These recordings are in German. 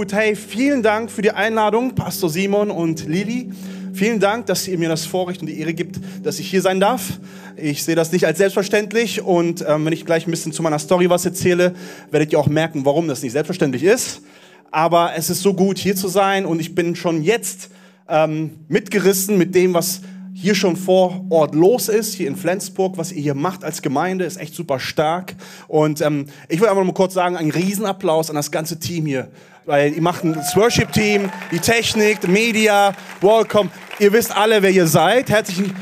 gut. Hey, vielen Dank für die Einladung, Pastor Simon und Lili. Vielen Dank, dass ihr mir das Vorrecht und die Ehre gibt, dass ich hier sein darf. Ich sehe das nicht als selbstverständlich und ähm, wenn ich gleich ein bisschen zu meiner Story was erzähle, werdet ihr auch merken, warum das nicht selbstverständlich ist. Aber es ist so gut, hier zu sein und ich bin schon jetzt ähm, mitgerissen mit dem, was hier schon vor Ort los ist, hier in Flensburg, was ihr hier macht als Gemeinde, ist echt super stark. Und ähm, ich will einfach mal kurz sagen, ein Riesenapplaus an das ganze Team hier. Weil ihr macht das Worship-Team, die Technik, die Media, Welcome. Ihr wisst alle, wer ihr seid. Herzlichen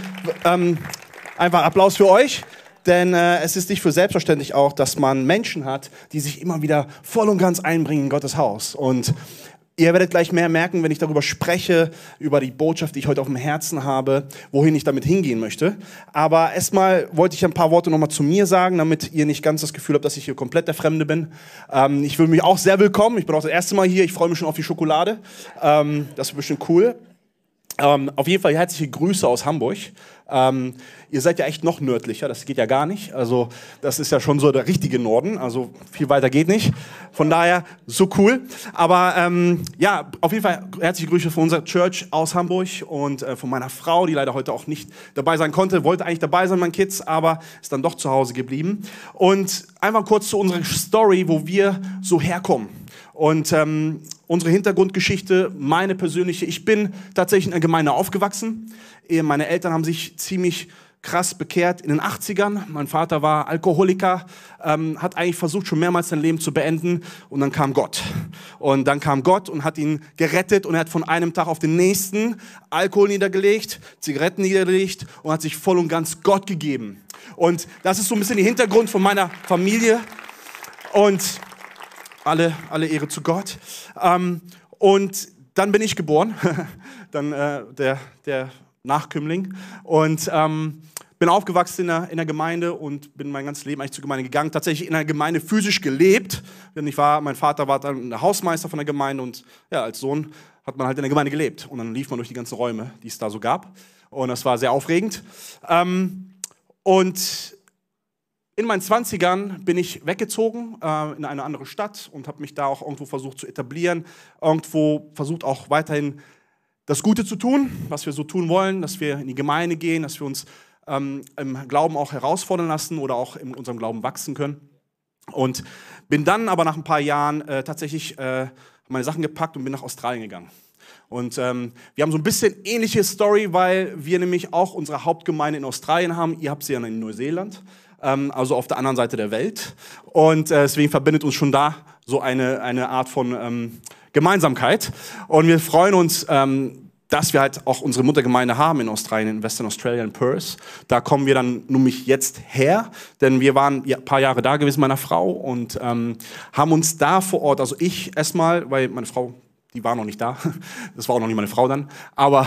ähm, einfach Applaus für euch. Denn äh, es ist nicht für selbstverständlich auch, dass man Menschen hat, die sich immer wieder voll und ganz einbringen in Gottes Haus. Und Ihr werdet gleich mehr merken, wenn ich darüber spreche, über die Botschaft, die ich heute auf dem Herzen habe, wohin ich damit hingehen möchte. Aber erstmal wollte ich ein paar Worte nochmal zu mir sagen, damit ihr nicht ganz das Gefühl habt, dass ich hier komplett der Fremde bin. Ähm, ich fühle mich auch sehr willkommen. Ich bin auch das erste Mal hier. Ich freue mich schon auf die Schokolade. Ähm, das wird bestimmt cool. Ähm, auf jeden Fall herzliche Grüße aus Hamburg. Ähm, ihr seid ja echt noch nördlicher, das geht ja gar nicht. Also das ist ja schon so der richtige Norden, also viel weiter geht nicht. Von daher so cool. Aber ähm, ja, auf jeden Fall herzliche Grüße von unserer Church aus Hamburg und äh, von meiner Frau, die leider heute auch nicht dabei sein konnte. Wollte eigentlich dabei sein, mein Kids, aber ist dann doch zu Hause geblieben. Und einfach kurz zu unserer Story, wo wir so herkommen. Und ähm, unsere Hintergrundgeschichte, meine persönliche, ich bin tatsächlich in einer Gemeinde aufgewachsen. Meine Eltern haben sich ziemlich krass bekehrt in den 80ern. Mein Vater war Alkoholiker, ähm, hat eigentlich versucht, schon mehrmals sein Leben zu beenden. Und dann kam Gott. Und dann kam Gott und hat ihn gerettet und er hat von einem Tag auf den nächsten Alkohol niedergelegt, Zigaretten niedergelegt und hat sich voll und ganz Gott gegeben. Und das ist so ein bisschen der Hintergrund von meiner Familie. Und alle, alle Ehre zu Gott. Ähm, und dann bin ich geboren, dann äh, der, der Nachkömmling. Und ähm, bin aufgewachsen in der, in der Gemeinde und bin mein ganzes Leben eigentlich zur Gemeinde gegangen. Tatsächlich in der Gemeinde physisch gelebt, denn ich war, mein Vater war dann der Hausmeister von der Gemeinde und ja, als Sohn hat man halt in der Gemeinde gelebt. Und dann lief man durch die ganzen Räume, die es da so gab. Und das war sehr aufregend. Ähm, und in meinen 20ern bin ich weggezogen äh, in eine andere Stadt und habe mich da auch irgendwo versucht zu etablieren, irgendwo versucht auch weiterhin das Gute zu tun, was wir so tun wollen, dass wir in die Gemeinde gehen, dass wir uns ähm, im Glauben auch herausfordern lassen oder auch in unserem Glauben wachsen können. Und bin dann aber nach ein paar Jahren äh, tatsächlich äh, meine Sachen gepackt und bin nach Australien gegangen. Und ähm, wir haben so ein bisschen ähnliche Story, weil wir nämlich auch unsere Hauptgemeinde in Australien haben. Ihr habt sie ja in Neuseeland ähm, also auf der anderen Seite der Welt. Und äh, deswegen verbindet uns schon da so eine, eine Art von ähm, Gemeinsamkeit. Und wir freuen uns, ähm, dass wir halt auch unsere Muttergemeinde haben in Australien, in Western Australia, in Perth. Da kommen wir dann nämlich jetzt her, denn wir waren ein paar Jahre da gewesen, meiner Frau, und ähm, haben uns da vor Ort, also ich erstmal, weil meine Frau, die war noch nicht da, das war auch noch nicht meine Frau dann, aber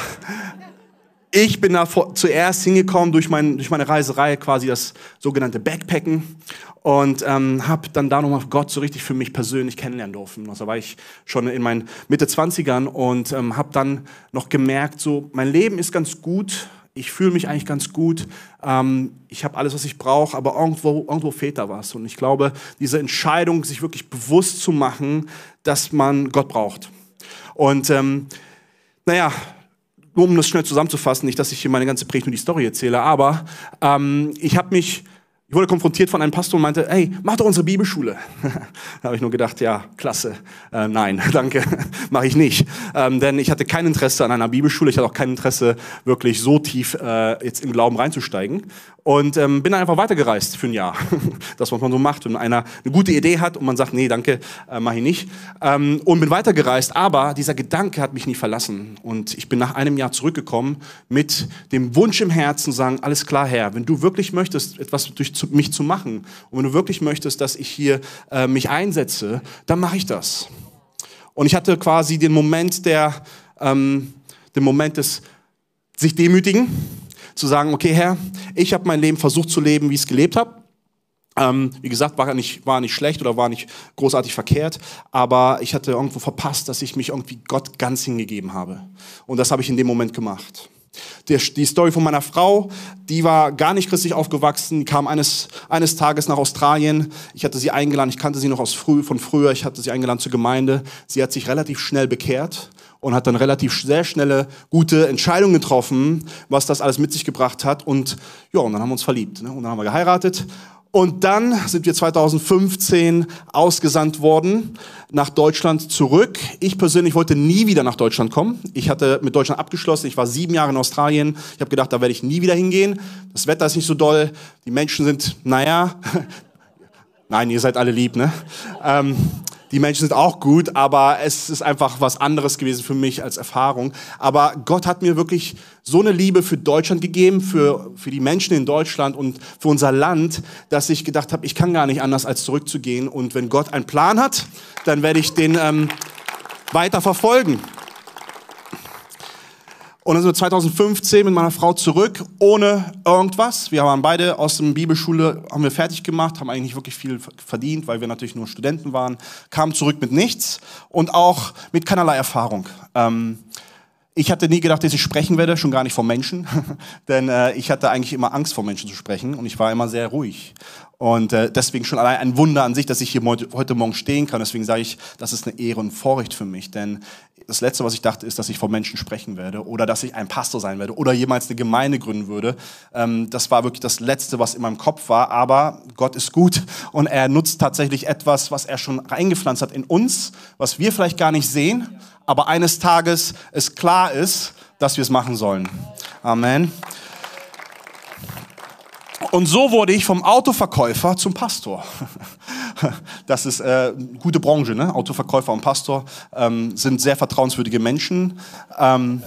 ich bin da vor, zuerst hingekommen durch, mein, durch meine Reiserei, quasi das sogenannte Backpacken und ähm, habe dann da nochmal Gott so richtig für mich persönlich kennenlernen dürfen. Also war ich schon in meinen Mitte 20ern und ähm, habe dann noch gemerkt, so mein Leben ist ganz gut, ich fühle mich eigentlich ganz gut, ähm, ich habe alles, was ich brauche, aber irgendwo, irgendwo fehlt da was. Und ich glaube, diese Entscheidung, sich wirklich bewusst zu machen, dass man Gott braucht. Und ähm, naja, nur um das schnell zusammenzufassen, nicht, dass ich hier meine ganze Predigt nur die Story erzähle, aber ähm, ich habe mich ich wurde konfrontiert von einem Pastor und meinte, hey, mach doch unsere Bibelschule. da habe ich nur gedacht, ja, klasse. Äh, nein, danke, mache ich nicht. Ähm, denn ich hatte kein Interesse an einer Bibelschule, ich hatte auch kein Interesse, wirklich so tief äh, jetzt im Glauben reinzusteigen. Und ähm, bin dann einfach weitergereist für ein Jahr. das, was man so macht, wenn einer eine gute Idee hat und man sagt, nee, danke, äh, mache ich nicht. Ähm, und bin weitergereist, aber dieser Gedanke hat mich nie verlassen. Und ich bin nach einem Jahr zurückgekommen mit dem Wunsch im Herzen, sagen, alles klar, Herr, wenn du wirklich möchtest, etwas durch zu, mich zu machen. Und wenn du wirklich möchtest, dass ich hier äh, mich einsetze, dann mache ich das. Und ich hatte quasi den Moment der, ähm, den Moment des sich demütigen, zu sagen, okay Herr, ich habe mein Leben versucht zu leben, wie ich es gelebt habe. Ähm, wie gesagt, war nicht, war nicht schlecht oder war nicht großartig verkehrt, aber ich hatte irgendwo verpasst, dass ich mich irgendwie Gott ganz hingegeben habe. Und das habe ich in dem Moment gemacht. Die Story von meiner Frau, die war gar nicht christlich aufgewachsen, die kam eines, eines Tages nach Australien. Ich hatte sie eingeladen, ich kannte sie noch aus früh, von früher, ich hatte sie eingeladen zur Gemeinde. Sie hat sich relativ schnell bekehrt und hat dann relativ sehr schnelle, gute Entscheidungen getroffen, was das alles mit sich gebracht hat. Und ja, und dann haben wir uns verliebt. Ne? Und dann haben wir geheiratet und dann sind wir 2015 ausgesandt worden nach Deutschland zurück. Ich persönlich wollte nie wieder nach Deutschland kommen. Ich hatte mit Deutschland abgeschlossen. Ich war sieben Jahre in Australien. Ich habe gedacht, da werde ich nie wieder hingehen. Das Wetter ist nicht so doll. Die Menschen sind, naja, nein, ihr seid alle lieb, ne? Ähm, die Menschen sind auch gut, aber es ist einfach was anderes gewesen für mich als Erfahrung. Aber Gott hat mir wirklich so eine Liebe für Deutschland gegeben, für, für die Menschen in Deutschland und für unser Land, dass ich gedacht habe, ich kann gar nicht anders als zurückzugehen. Und wenn Gott einen Plan hat, dann werde ich den ähm, weiter verfolgen. Und dann sind wir 2015 mit meiner Frau zurück, ohne irgendwas. Wir waren beide aus der Bibelschule, haben wir fertig gemacht, haben eigentlich wirklich viel verdient, weil wir natürlich nur Studenten waren, kamen zurück mit nichts und auch mit keinerlei Erfahrung. Ähm, ich hatte nie gedacht, dass ich sprechen werde, schon gar nicht vor Menschen, denn äh, ich hatte eigentlich immer Angst vor Menschen zu sprechen und ich war immer sehr ruhig. Und äh, deswegen schon allein ein Wunder an sich, dass ich hier heute, Morgen stehen kann. Deswegen sage ich, das ist eine Ehre und Vorrecht für mich, denn das Letzte, was ich dachte, ist, dass ich vor Menschen sprechen werde oder dass ich ein Pastor sein werde oder jemals eine Gemeinde gründen würde. Ähm, das war wirklich das Letzte, was in meinem Kopf war. Aber Gott ist gut und er nutzt tatsächlich etwas, was er schon eingepflanzt hat in uns, was wir vielleicht gar nicht sehen, aber eines Tages es klar ist, dass wir es machen sollen. Amen. Und so wurde ich vom Autoverkäufer zum Pastor. Das ist äh, gute Branche, ne? Autoverkäufer und Pastor ähm, sind sehr vertrauenswürdige Menschen. Ähm,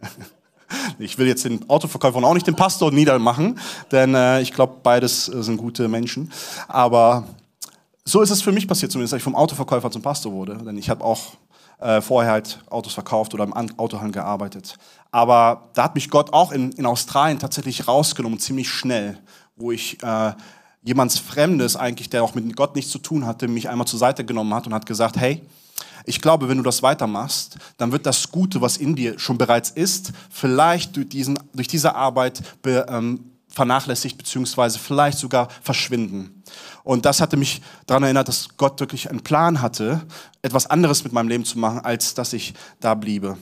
ich will jetzt den Autoverkäufer und auch nicht den Pastor niedermachen, denn äh, ich glaube, beides äh, sind gute Menschen. Aber so ist es für mich passiert, zumindest, dass ich vom Autoverkäufer zum Pastor wurde. Denn ich habe auch äh, vorher halt Autos verkauft oder im Autohandel gearbeitet. Aber da hat mich Gott auch in, in Australien tatsächlich rausgenommen, ziemlich schnell, wo ich äh, jemands Fremdes eigentlich, der auch mit Gott nichts zu tun hatte, mich einmal zur Seite genommen hat und hat gesagt, hey, ich glaube, wenn du das weitermachst, dann wird das Gute, was in dir schon bereits ist, vielleicht durch, diesen, durch diese Arbeit be, ähm, vernachlässigt beziehungsweise vielleicht sogar verschwinden. Und das hatte mich daran erinnert, dass Gott wirklich einen Plan hatte, etwas anderes mit meinem Leben zu machen, als dass ich da bliebe.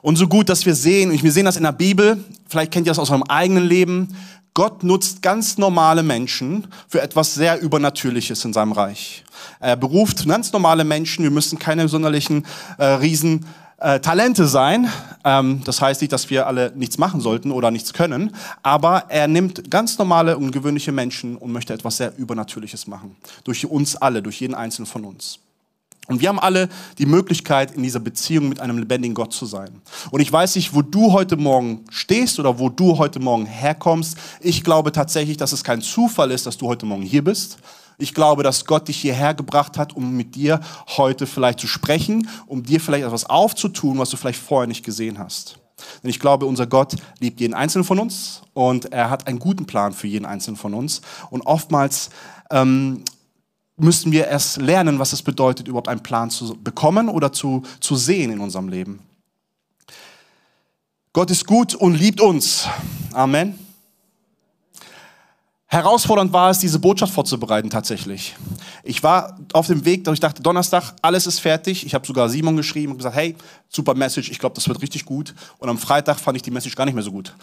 Und so gut, dass wir sehen, und wir sehen das in der Bibel, vielleicht kennt ihr das aus eurem eigenen Leben, Gott nutzt ganz normale Menschen für etwas sehr Übernatürliches in seinem Reich. Er beruft ganz normale Menschen, wir müssen keine sonderlichen äh, riesen äh, Talente sein. Ähm, das heißt nicht, dass wir alle nichts machen sollten oder nichts können, aber er nimmt ganz normale und gewöhnliche Menschen und möchte etwas sehr Übernatürliches machen. Durch uns alle, durch jeden einzelnen von uns. Und wir haben alle die Möglichkeit, in dieser Beziehung mit einem lebendigen Gott zu sein. Und ich weiß nicht, wo du heute Morgen stehst oder wo du heute Morgen herkommst. Ich glaube tatsächlich, dass es kein Zufall ist, dass du heute Morgen hier bist. Ich glaube, dass Gott dich hierher gebracht hat, um mit dir heute vielleicht zu sprechen, um dir vielleicht etwas aufzutun, was du vielleicht vorher nicht gesehen hast. Denn ich glaube, unser Gott liebt jeden Einzelnen von uns und er hat einen guten Plan für jeden Einzelnen von uns. Und oftmals ähm, müssen wir erst lernen, was es bedeutet, überhaupt einen Plan zu bekommen oder zu, zu sehen in unserem Leben. Gott ist gut und liebt uns. Amen. Herausfordernd war es, diese Botschaft vorzubereiten tatsächlich. Ich war auf dem Weg, ich dachte, Donnerstag, alles ist fertig. Ich habe sogar Simon geschrieben und gesagt, hey, super Message, ich glaube, das wird richtig gut. Und am Freitag fand ich die Message gar nicht mehr so gut.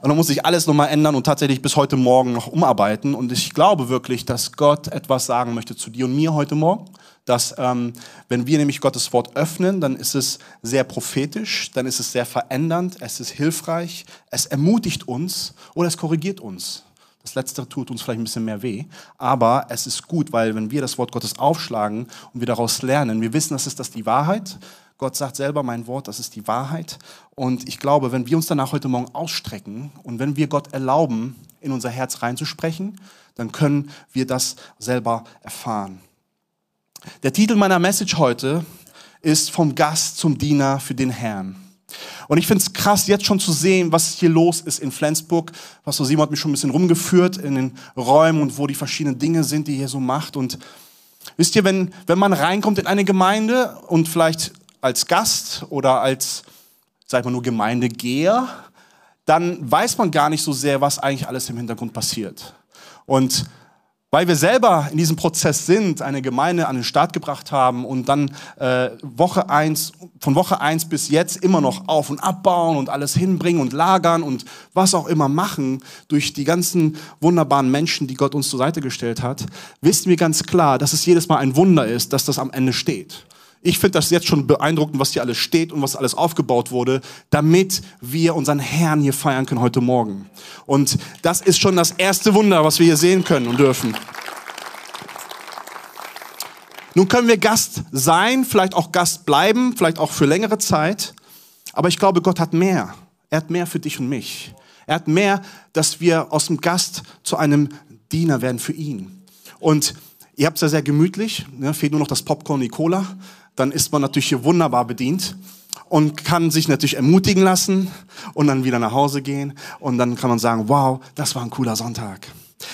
Und dann musste ich alles nochmal ändern und tatsächlich bis heute Morgen noch umarbeiten. Und ich glaube wirklich, dass Gott etwas sagen möchte zu dir und mir heute Morgen. Dass ähm, wenn wir nämlich Gottes Wort öffnen, dann ist es sehr prophetisch, dann ist es sehr verändernd, es ist hilfreich, es ermutigt uns oder es korrigiert uns. Das Letztere tut uns vielleicht ein bisschen mehr weh, aber es ist gut, weil wenn wir das Wort Gottes aufschlagen und wir daraus lernen, wir wissen, das ist das die Wahrheit. Gott sagt selber, mein Wort, das ist die Wahrheit. Und ich glaube, wenn wir uns danach heute Morgen ausstrecken und wenn wir Gott erlauben, in unser Herz reinzusprechen, dann können wir das selber erfahren. Der Titel meiner Message heute ist Vom Gast zum Diener für den Herrn. Und ich finde es krass, jetzt schon zu sehen, was hier los ist in Flensburg. Pastor Simon hat mich schon ein bisschen rumgeführt in den Räumen und wo die verschiedenen Dinge sind, die er hier so macht. Und wisst ihr, wenn, wenn man reinkommt in eine Gemeinde und vielleicht als Gast oder als sag ich mal, nur Gemeindegeher, dann weiß man gar nicht so sehr, was eigentlich alles im Hintergrund passiert. Und weil wir selber in diesem Prozess sind, eine Gemeinde an den Start gebracht haben und dann äh, Woche eins, von Woche eins bis jetzt immer noch auf und abbauen und alles hinbringen und lagern und was auch immer machen durch die ganzen wunderbaren Menschen, die Gott uns zur Seite gestellt hat, wissen wir ganz klar, dass es jedes Mal ein Wunder ist, dass das am Ende steht. Ich finde das jetzt schon beeindruckend, was hier alles steht und was alles aufgebaut wurde, damit wir unseren Herrn hier feiern können heute Morgen. Und das ist schon das erste Wunder, was wir hier sehen können und dürfen. Nun können wir Gast sein, vielleicht auch Gast bleiben, vielleicht auch für längere Zeit. Aber ich glaube, Gott hat mehr. Er hat mehr für dich und mich. Er hat mehr, dass wir aus dem Gast zu einem Diener werden für ihn. Und ihr habt es ja sehr gemütlich. Ne? Fehlt nur noch das Popcorn und die Cola dann ist man natürlich hier wunderbar bedient und kann sich natürlich ermutigen lassen und dann wieder nach Hause gehen und dann kann man sagen, wow, das war ein cooler Sonntag.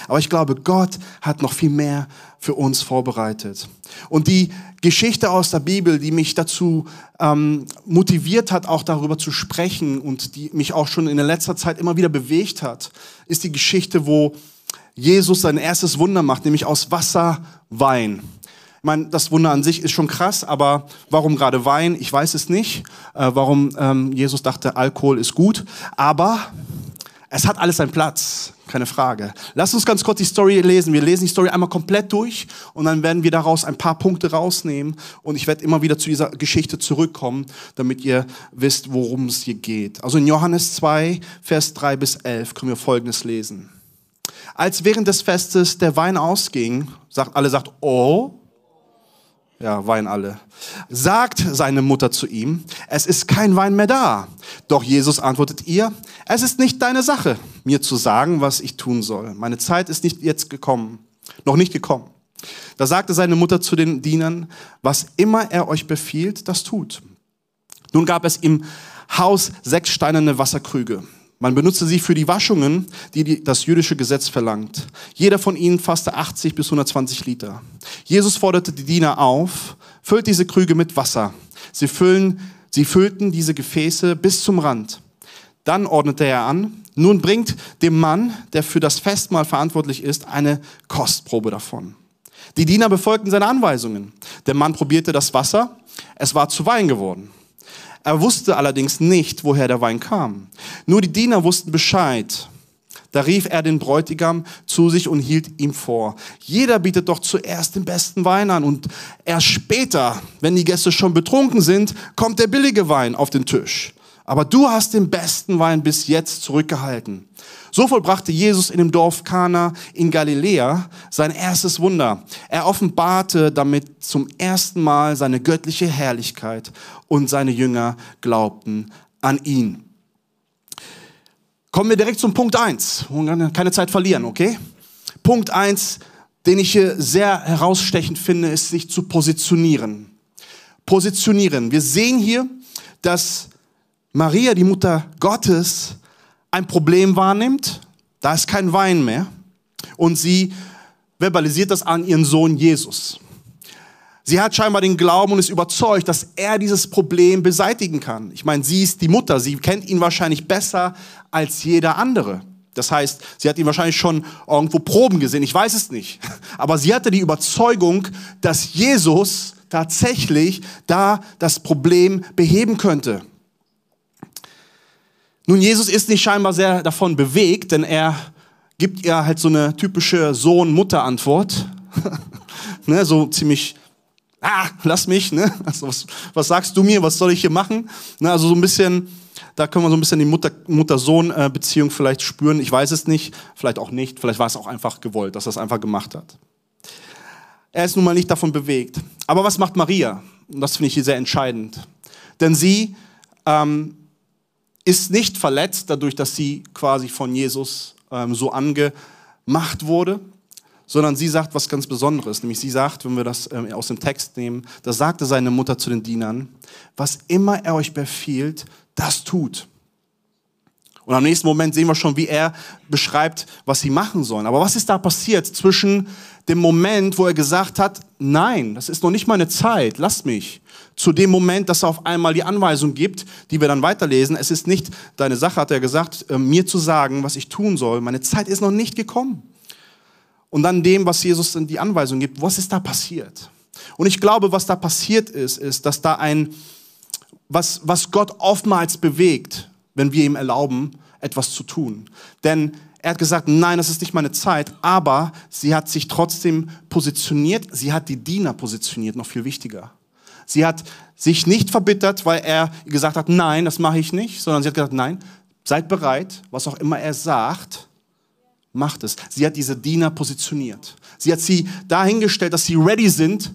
Aber ich glaube, Gott hat noch viel mehr für uns vorbereitet. Und die Geschichte aus der Bibel, die mich dazu ähm, motiviert hat, auch darüber zu sprechen und die mich auch schon in der letzter Zeit immer wieder bewegt hat, ist die Geschichte, wo Jesus sein erstes Wunder macht, nämlich aus Wasser Wein. Ich meine, das Wunder an sich ist schon krass, aber warum gerade Wein? Ich weiß es nicht. Äh, warum ähm, Jesus dachte, Alkohol ist gut. Aber es hat alles seinen Platz, keine Frage. Lass uns ganz kurz die Story lesen. Wir lesen die Story einmal komplett durch und dann werden wir daraus ein paar Punkte rausnehmen und ich werde immer wieder zu dieser Geschichte zurückkommen, damit ihr wisst, worum es hier geht. Also in Johannes 2, Vers 3 bis 11 können wir Folgendes lesen. Als während des Festes der Wein ausging, sagt, alle sagt, oh, ja, weinen alle. Sagt seine Mutter zu ihm, es ist kein Wein mehr da. Doch Jesus antwortet ihr, es ist nicht deine Sache, mir zu sagen, was ich tun soll. Meine Zeit ist nicht jetzt gekommen, noch nicht gekommen. Da sagte seine Mutter zu den Dienern, was immer er euch befiehlt, das tut. Nun gab es im Haus sechs steinerne Wasserkrüge man benutzte sie für die Waschungen, die das jüdische Gesetz verlangt. Jeder von ihnen fasste 80 bis 120 Liter. Jesus forderte die Diener auf, füllt diese Krüge mit Wasser. Sie, füllen, sie füllten diese Gefäße bis zum Rand. Dann ordnete er an, nun bringt dem Mann, der für das Festmahl verantwortlich ist, eine Kostprobe davon. Die Diener befolgten seine Anweisungen. Der Mann probierte das Wasser, es war zu Wein geworden. Er wusste allerdings nicht, woher der Wein kam. Nur die Diener wussten Bescheid. Da rief er den Bräutigam zu sich und hielt ihm vor. Jeder bietet doch zuerst den besten Wein an und erst später, wenn die Gäste schon betrunken sind, kommt der billige Wein auf den Tisch. Aber du hast den besten Wein bis jetzt zurückgehalten. So vollbrachte Jesus in dem Dorf Kana in Galiläa sein erstes Wunder. Er offenbarte damit zum ersten Mal seine göttliche Herrlichkeit und seine Jünger glaubten an ihn. Kommen wir direkt zum Punkt eins. Keine Zeit verlieren, okay? Punkt eins, den ich hier sehr herausstechend finde, ist sich zu positionieren. Positionieren. Wir sehen hier, dass Maria, die Mutter Gottes, ein Problem wahrnimmt, da ist kein Wein mehr, und sie verbalisiert das an ihren Sohn Jesus. Sie hat scheinbar den Glauben und ist überzeugt, dass er dieses Problem beseitigen kann. Ich meine, sie ist die Mutter, sie kennt ihn wahrscheinlich besser als jeder andere. Das heißt, sie hat ihn wahrscheinlich schon irgendwo Proben gesehen, ich weiß es nicht. Aber sie hatte die Überzeugung, dass Jesus tatsächlich da das Problem beheben könnte. Nun, Jesus ist nicht scheinbar sehr davon bewegt, denn er gibt ihr halt so eine typische Sohn-Mutter-Antwort. ne, so ziemlich, ah, lass mich, ne? Also was, was sagst du mir, was soll ich hier machen? Ne, also so ein bisschen, da können wir so ein bisschen die Mutter-Sohn-Beziehung vielleicht spüren. Ich weiß es nicht, vielleicht auch nicht, vielleicht war es auch einfach gewollt, dass er es einfach gemacht hat. Er ist nun mal nicht davon bewegt. Aber was macht Maria? Und das finde ich hier sehr entscheidend. Denn sie ähm, ist nicht verletzt dadurch, dass sie quasi von Jesus ähm, so angemacht wurde, sondern sie sagt was ganz Besonderes. Nämlich sie sagt, wenn wir das ähm, aus dem Text nehmen, da sagte seine Mutter zu den Dienern, was immer er euch befiehlt, das tut. Und am nächsten Moment sehen wir schon, wie er beschreibt, was sie machen sollen. Aber was ist da passiert zwischen dem Moment, wo er gesagt hat, nein, das ist noch nicht meine Zeit, lasst mich, zu dem Moment, dass er auf einmal die Anweisung gibt, die wir dann weiterlesen. Es ist nicht deine Sache, hat er gesagt, äh, mir zu sagen, was ich tun soll. Meine Zeit ist noch nicht gekommen. Und dann dem, was Jesus in die Anweisung gibt, was ist da passiert? Und ich glaube, was da passiert ist, ist, dass da ein, was, was Gott oftmals bewegt, wenn wir ihm erlauben, etwas zu tun. Denn er hat gesagt, nein, das ist nicht meine Zeit, aber sie hat sich trotzdem positioniert, sie hat die Diener positioniert, noch viel wichtiger. Sie hat sich nicht verbittert, weil er gesagt hat, nein, das mache ich nicht, sondern sie hat gesagt, nein, seid bereit, was auch immer er sagt, macht es. Sie hat diese Diener positioniert. Sie hat sie dahingestellt, dass sie ready sind,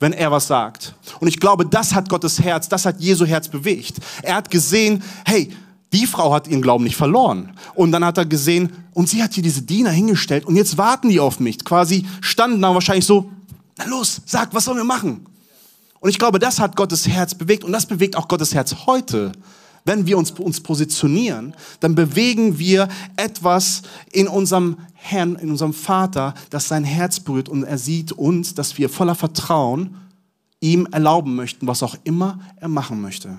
wenn er was sagt. Und ich glaube, das hat Gottes Herz, das hat Jesu Herz bewegt. Er hat gesehen, hey, die Frau hat ihren Glauben nicht verloren. Und dann hat er gesehen, und sie hat hier diese Diener hingestellt und jetzt warten die auf mich. Quasi standen da wahrscheinlich so, na los, sag, was sollen wir machen? Und ich glaube, das hat Gottes Herz bewegt und das bewegt auch Gottes Herz heute. Wenn wir uns, uns positionieren, dann bewegen wir etwas in unserem Herrn, in unserem Vater, das sein Herz berührt und er sieht uns, dass wir voller Vertrauen ihm erlauben möchten, was auch immer er machen möchte.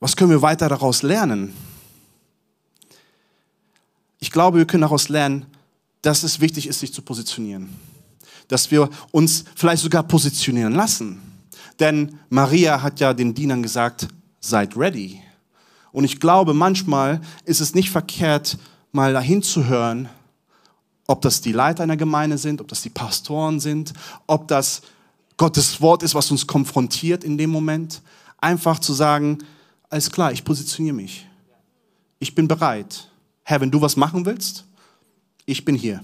Was können wir weiter daraus lernen? Ich glaube, wir können daraus lernen, dass es wichtig ist, sich zu positionieren. Dass wir uns vielleicht sogar positionieren lassen. Denn Maria hat ja den Dienern gesagt, seid ready. Und ich glaube, manchmal ist es nicht verkehrt, mal dahin zu hören, ob das die Leiter einer Gemeinde sind, ob das die Pastoren sind, ob das Gottes Wort ist, was uns konfrontiert in dem Moment. Einfach zu sagen, alles klar, ich positioniere mich. Ich bin bereit. Herr, wenn du was machen willst, ich bin hier.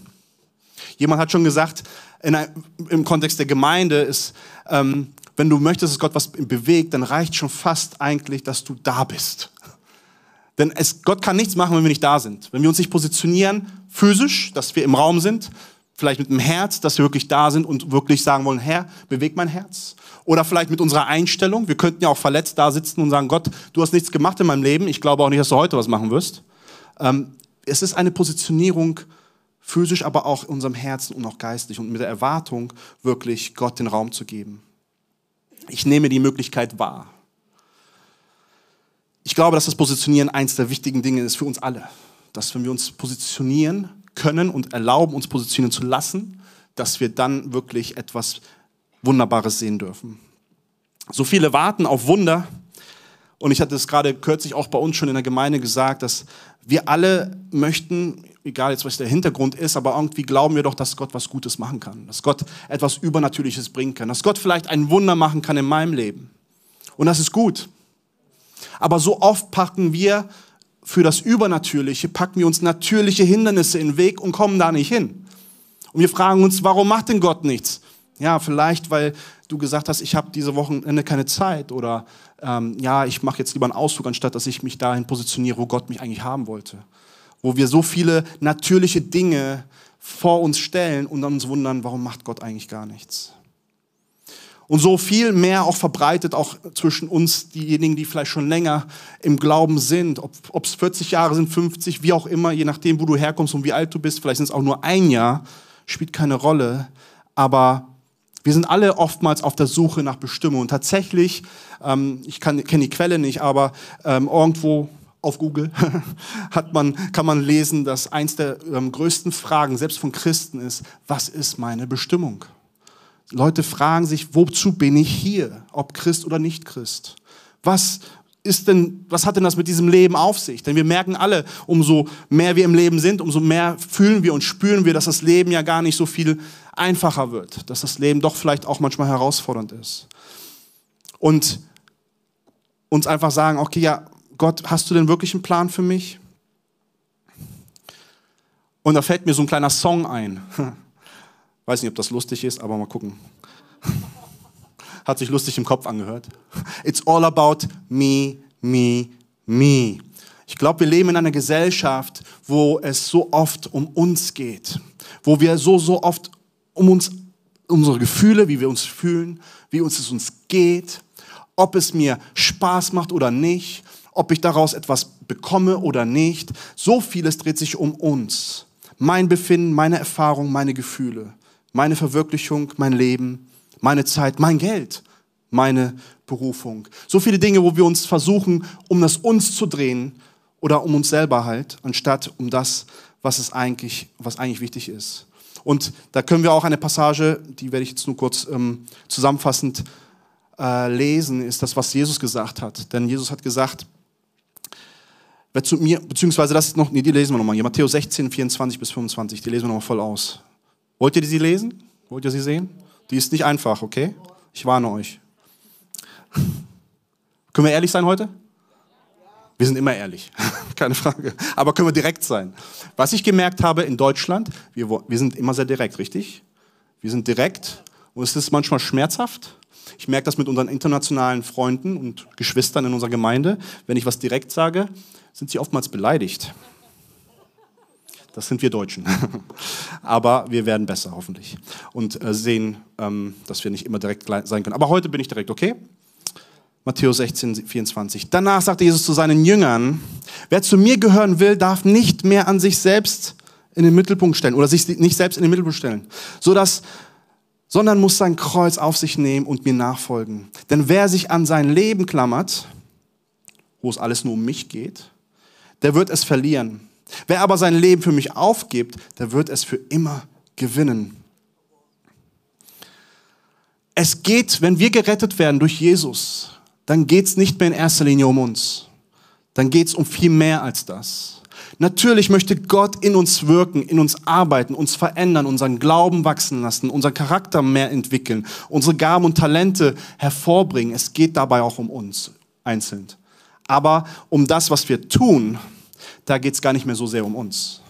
Jemand hat schon gesagt, ein, im Kontext der Gemeinde ist, ähm, wenn du möchtest, dass Gott was bewegt, dann reicht schon fast eigentlich, dass du da bist. Denn es, Gott kann nichts machen, wenn wir nicht da sind. Wenn wir uns nicht positionieren, physisch, dass wir im Raum sind, vielleicht mit dem Herz, dass wir wirklich da sind und wirklich sagen wollen, Herr, beweg mein Herz. Oder vielleicht mit unserer Einstellung. Wir könnten ja auch verletzt da sitzen und sagen, Gott, du hast nichts gemacht in meinem Leben. Ich glaube auch nicht, dass du heute was machen wirst. Ähm, es ist eine Positionierung physisch, aber auch in unserem Herzen und auch geistlich und mit der Erwartung, wirklich Gott den Raum zu geben. Ich nehme die Möglichkeit wahr. Ich glaube, dass das Positionieren eins der wichtigen Dinge ist für uns alle. Dass wenn wir uns positionieren können und erlauben, uns positionieren zu lassen, dass wir dann wirklich etwas Wunderbares sehen dürfen. So viele warten auf Wunder. Und ich hatte es gerade kürzlich auch bei uns schon in der Gemeinde gesagt, dass wir alle möchten, egal jetzt was der Hintergrund ist, aber irgendwie glauben wir doch, dass Gott was Gutes machen kann, dass Gott etwas Übernatürliches bringen kann, dass Gott vielleicht ein Wunder machen kann in meinem Leben. Und das ist gut. Aber so oft packen wir für das Übernatürliche, packen wir uns natürliche Hindernisse in den Weg und kommen da nicht hin. Und wir fragen uns, warum macht denn Gott nichts? Ja, vielleicht, weil du gesagt hast, ich habe diese Wochenende keine Zeit oder ähm, ja, ich mache jetzt lieber einen Ausflug, anstatt dass ich mich dahin positioniere, wo Gott mich eigentlich haben wollte. Wo wir so viele natürliche Dinge vor uns stellen und dann uns wundern, warum macht Gott eigentlich gar nichts. Und so viel mehr auch verbreitet, auch zwischen uns, diejenigen, die vielleicht schon länger im Glauben sind, ob es 40 Jahre sind, 50, wie auch immer, je nachdem, wo du herkommst und wie alt du bist, vielleicht sind es auch nur ein Jahr, spielt keine Rolle. Aber wir sind alle oftmals auf der Suche nach Bestimmung. Und tatsächlich, ähm, ich kenne die Quelle nicht, aber ähm, irgendwo auf Google hat man, kann man lesen, dass eins der ähm, größten Fragen, selbst von Christen, ist, was ist meine Bestimmung? Leute fragen sich, wozu bin ich hier? Ob Christ oder nicht Christ? Was, ist denn, was hat denn das mit diesem Leben auf sich? Denn wir merken alle, umso mehr wir im Leben sind, umso mehr fühlen wir und spüren wir, dass das Leben ja gar nicht so viel einfacher wird, dass das Leben doch vielleicht auch manchmal herausfordernd ist. Und uns einfach sagen, okay, ja, Gott, hast du denn wirklich einen Plan für mich? Und da fällt mir so ein kleiner Song ein. Weiß nicht, ob das lustig ist, aber mal gucken. Hat sich lustig im Kopf angehört. It's all about me, me, me. Ich glaube, wir leben in einer Gesellschaft, wo es so oft um uns geht, wo wir so, so oft um uns, unsere Gefühle, wie wir uns fühlen, wie uns es uns geht, ob es mir Spaß macht oder nicht, ob ich daraus etwas bekomme oder nicht. So vieles dreht sich um uns. Mein Befinden, meine Erfahrung, meine Gefühle, meine Verwirklichung, mein Leben, meine Zeit, mein Geld, meine Berufung. So viele Dinge, wo wir uns versuchen, um das uns zu drehen oder um uns selber halt, anstatt um das, was es eigentlich, was eigentlich wichtig ist. Und da können wir auch eine Passage, die werde ich jetzt nur kurz ähm, zusammenfassend äh, lesen, ist das, was Jesus gesagt hat. Denn Jesus hat gesagt, wer zu mir, beziehungsweise das ist noch, nee, die lesen wir nochmal hier, Matthäus 16, 24 bis 25, die lesen wir nochmal voll aus. Wollt ihr sie lesen? Wollt ihr sie sehen? Die ist nicht einfach, okay? Ich warne euch. können wir ehrlich sein heute? Wir sind immer ehrlich, keine Frage. Aber können wir direkt sein. Was ich gemerkt habe in Deutschland, wir, wir sind immer sehr direkt, richtig? Wir sind direkt und es ist manchmal schmerzhaft. Ich merke das mit unseren internationalen Freunden und Geschwistern in unserer Gemeinde. Wenn ich was direkt sage, sind sie oftmals beleidigt. Das sind wir Deutschen. Aber wir werden besser, hoffentlich. Und äh, sehen, ähm, dass wir nicht immer direkt sein können. Aber heute bin ich direkt, okay? Matthäus 16, 24. Danach sagte Jesus zu seinen Jüngern, wer zu mir gehören will, darf nicht mehr an sich selbst in den Mittelpunkt stellen oder sich nicht selbst in den Mittelpunkt stellen, sodass, sondern muss sein Kreuz auf sich nehmen und mir nachfolgen. Denn wer sich an sein Leben klammert, wo es alles nur um mich geht, der wird es verlieren. Wer aber sein Leben für mich aufgibt, der wird es für immer gewinnen. Es geht, wenn wir gerettet werden durch Jesus, dann geht es nicht mehr in erster Linie um uns. Dann geht es um viel mehr als das. Natürlich möchte Gott in uns wirken, in uns arbeiten, uns verändern, unseren Glauben wachsen lassen, unseren Charakter mehr entwickeln, unsere Gaben und Talente hervorbringen. Es geht dabei auch um uns einzeln. Aber um das, was wir tun, da geht es gar nicht mehr so sehr um uns.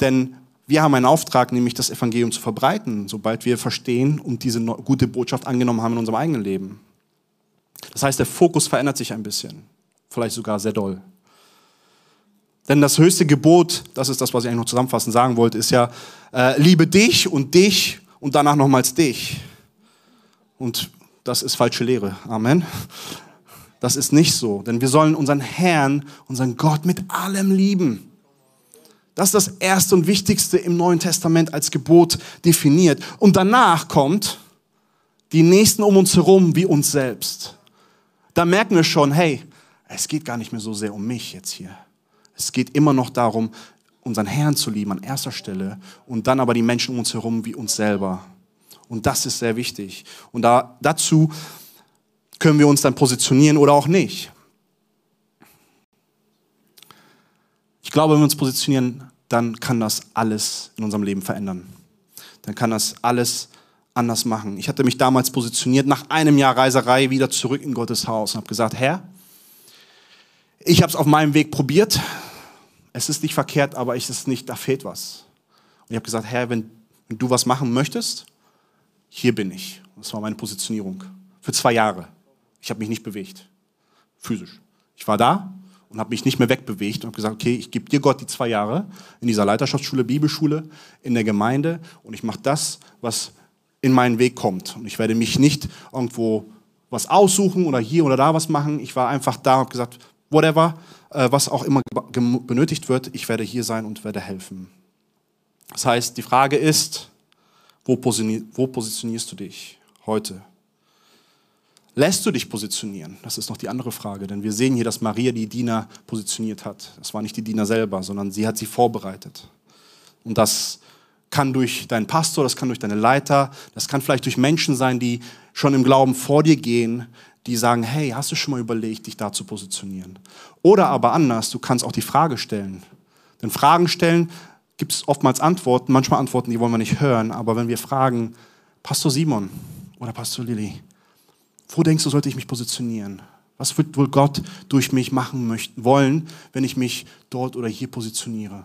Denn wir haben einen Auftrag, nämlich das Evangelium zu verbreiten, sobald wir verstehen und diese gute Botschaft angenommen haben in unserem eigenen Leben. Das heißt, der Fokus verändert sich ein bisschen, vielleicht sogar sehr doll. Denn das höchste Gebot, das ist das, was ich eigentlich noch zusammenfassend sagen wollte, ist ja, äh, liebe dich und dich und danach nochmals dich. Und das ist falsche Lehre. Amen. Das ist nicht so, denn wir sollen unseren Herrn, unseren Gott mit allem lieben. Das ist das erste und wichtigste im Neuen Testament als Gebot definiert. Und danach kommt die Nächsten um uns herum wie uns selbst da merken wir schon, hey, es geht gar nicht mehr so sehr um mich jetzt hier. Es geht immer noch darum, unseren Herrn zu lieben an erster Stelle und dann aber die Menschen um uns herum wie uns selber. Und das ist sehr wichtig. Und da, dazu können wir uns dann positionieren oder auch nicht. Ich glaube, wenn wir uns positionieren, dann kann das alles in unserem Leben verändern. Dann kann das alles anders machen. Ich hatte mich damals positioniert, nach einem Jahr Reiserei wieder zurück in Gottes Haus und habe gesagt, Herr, ich habe es auf meinem Weg probiert. Es ist nicht verkehrt, aber es ist nicht, da fehlt was. Und ich habe gesagt, Herr, wenn, wenn du was machen möchtest, hier bin ich. Das war meine Positionierung. Für zwei Jahre. Ich habe mich nicht bewegt. Physisch. Ich war da und habe mich nicht mehr wegbewegt und habe gesagt, okay, ich gebe dir Gott die zwei Jahre in dieser Leiterschaftsschule, Bibelschule, in der Gemeinde und ich mache das, was in meinen Weg kommt. Und ich werde mich nicht irgendwo was aussuchen oder hier oder da was machen. Ich war einfach da und habe gesagt, whatever, äh, was auch immer benötigt wird, ich werde hier sein und werde helfen. Das heißt, die Frage ist, wo, positionierst du dich heute? Lässt du dich positionieren? Das ist noch die andere Frage, denn wir sehen hier, dass Maria die Diener positioniert hat. Das war nicht die Diener selber, sondern sie hat sie vorbereitet. Und das kann durch deinen Pastor, das kann durch deine Leiter, das kann vielleicht durch Menschen sein, die schon im Glauben vor dir gehen, die sagen, hey, hast du schon mal überlegt, dich da zu positionieren? Oder aber anders, du kannst auch die Frage stellen. Denn Fragen stellen gibt es oftmals Antworten, manchmal Antworten, die wollen wir nicht hören, aber wenn wir fragen, Pastor Simon oder Pastor Lilly, wo denkst du, sollte ich mich positionieren? Was wird wohl Gott durch mich machen möchten, wollen, wenn ich mich dort oder hier positioniere?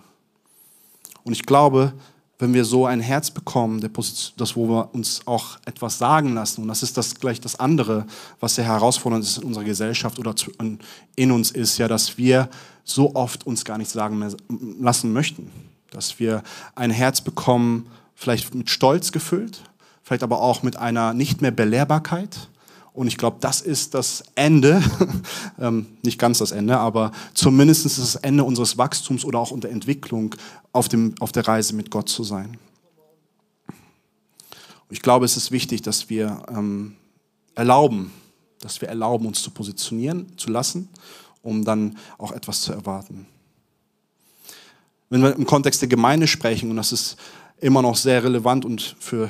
Und ich glaube, wenn wir so ein Herz bekommen, das, wo wir uns auch etwas sagen lassen. Und das ist das gleich das andere, was sehr herausfordernd ist in unserer Gesellschaft oder in uns ist, ja, dass wir so oft uns gar nichts sagen lassen möchten. Dass wir ein Herz bekommen, vielleicht mit Stolz gefüllt, vielleicht aber auch mit einer nicht mehr Belehrbarkeit Und ich glaube, das ist das Ende, ähm, nicht ganz das Ende, aber zumindest das Ende unseres Wachstums oder auch unserer Entwicklung auf, dem, auf der Reise mit Gott zu sein. Ich glaube, es ist wichtig, dass wir ähm, erlauben, dass wir erlauben, uns zu positionieren, zu lassen, um dann auch etwas zu erwarten. Wenn wir im Kontext der Gemeinde sprechen, und das ist immer noch sehr relevant und für,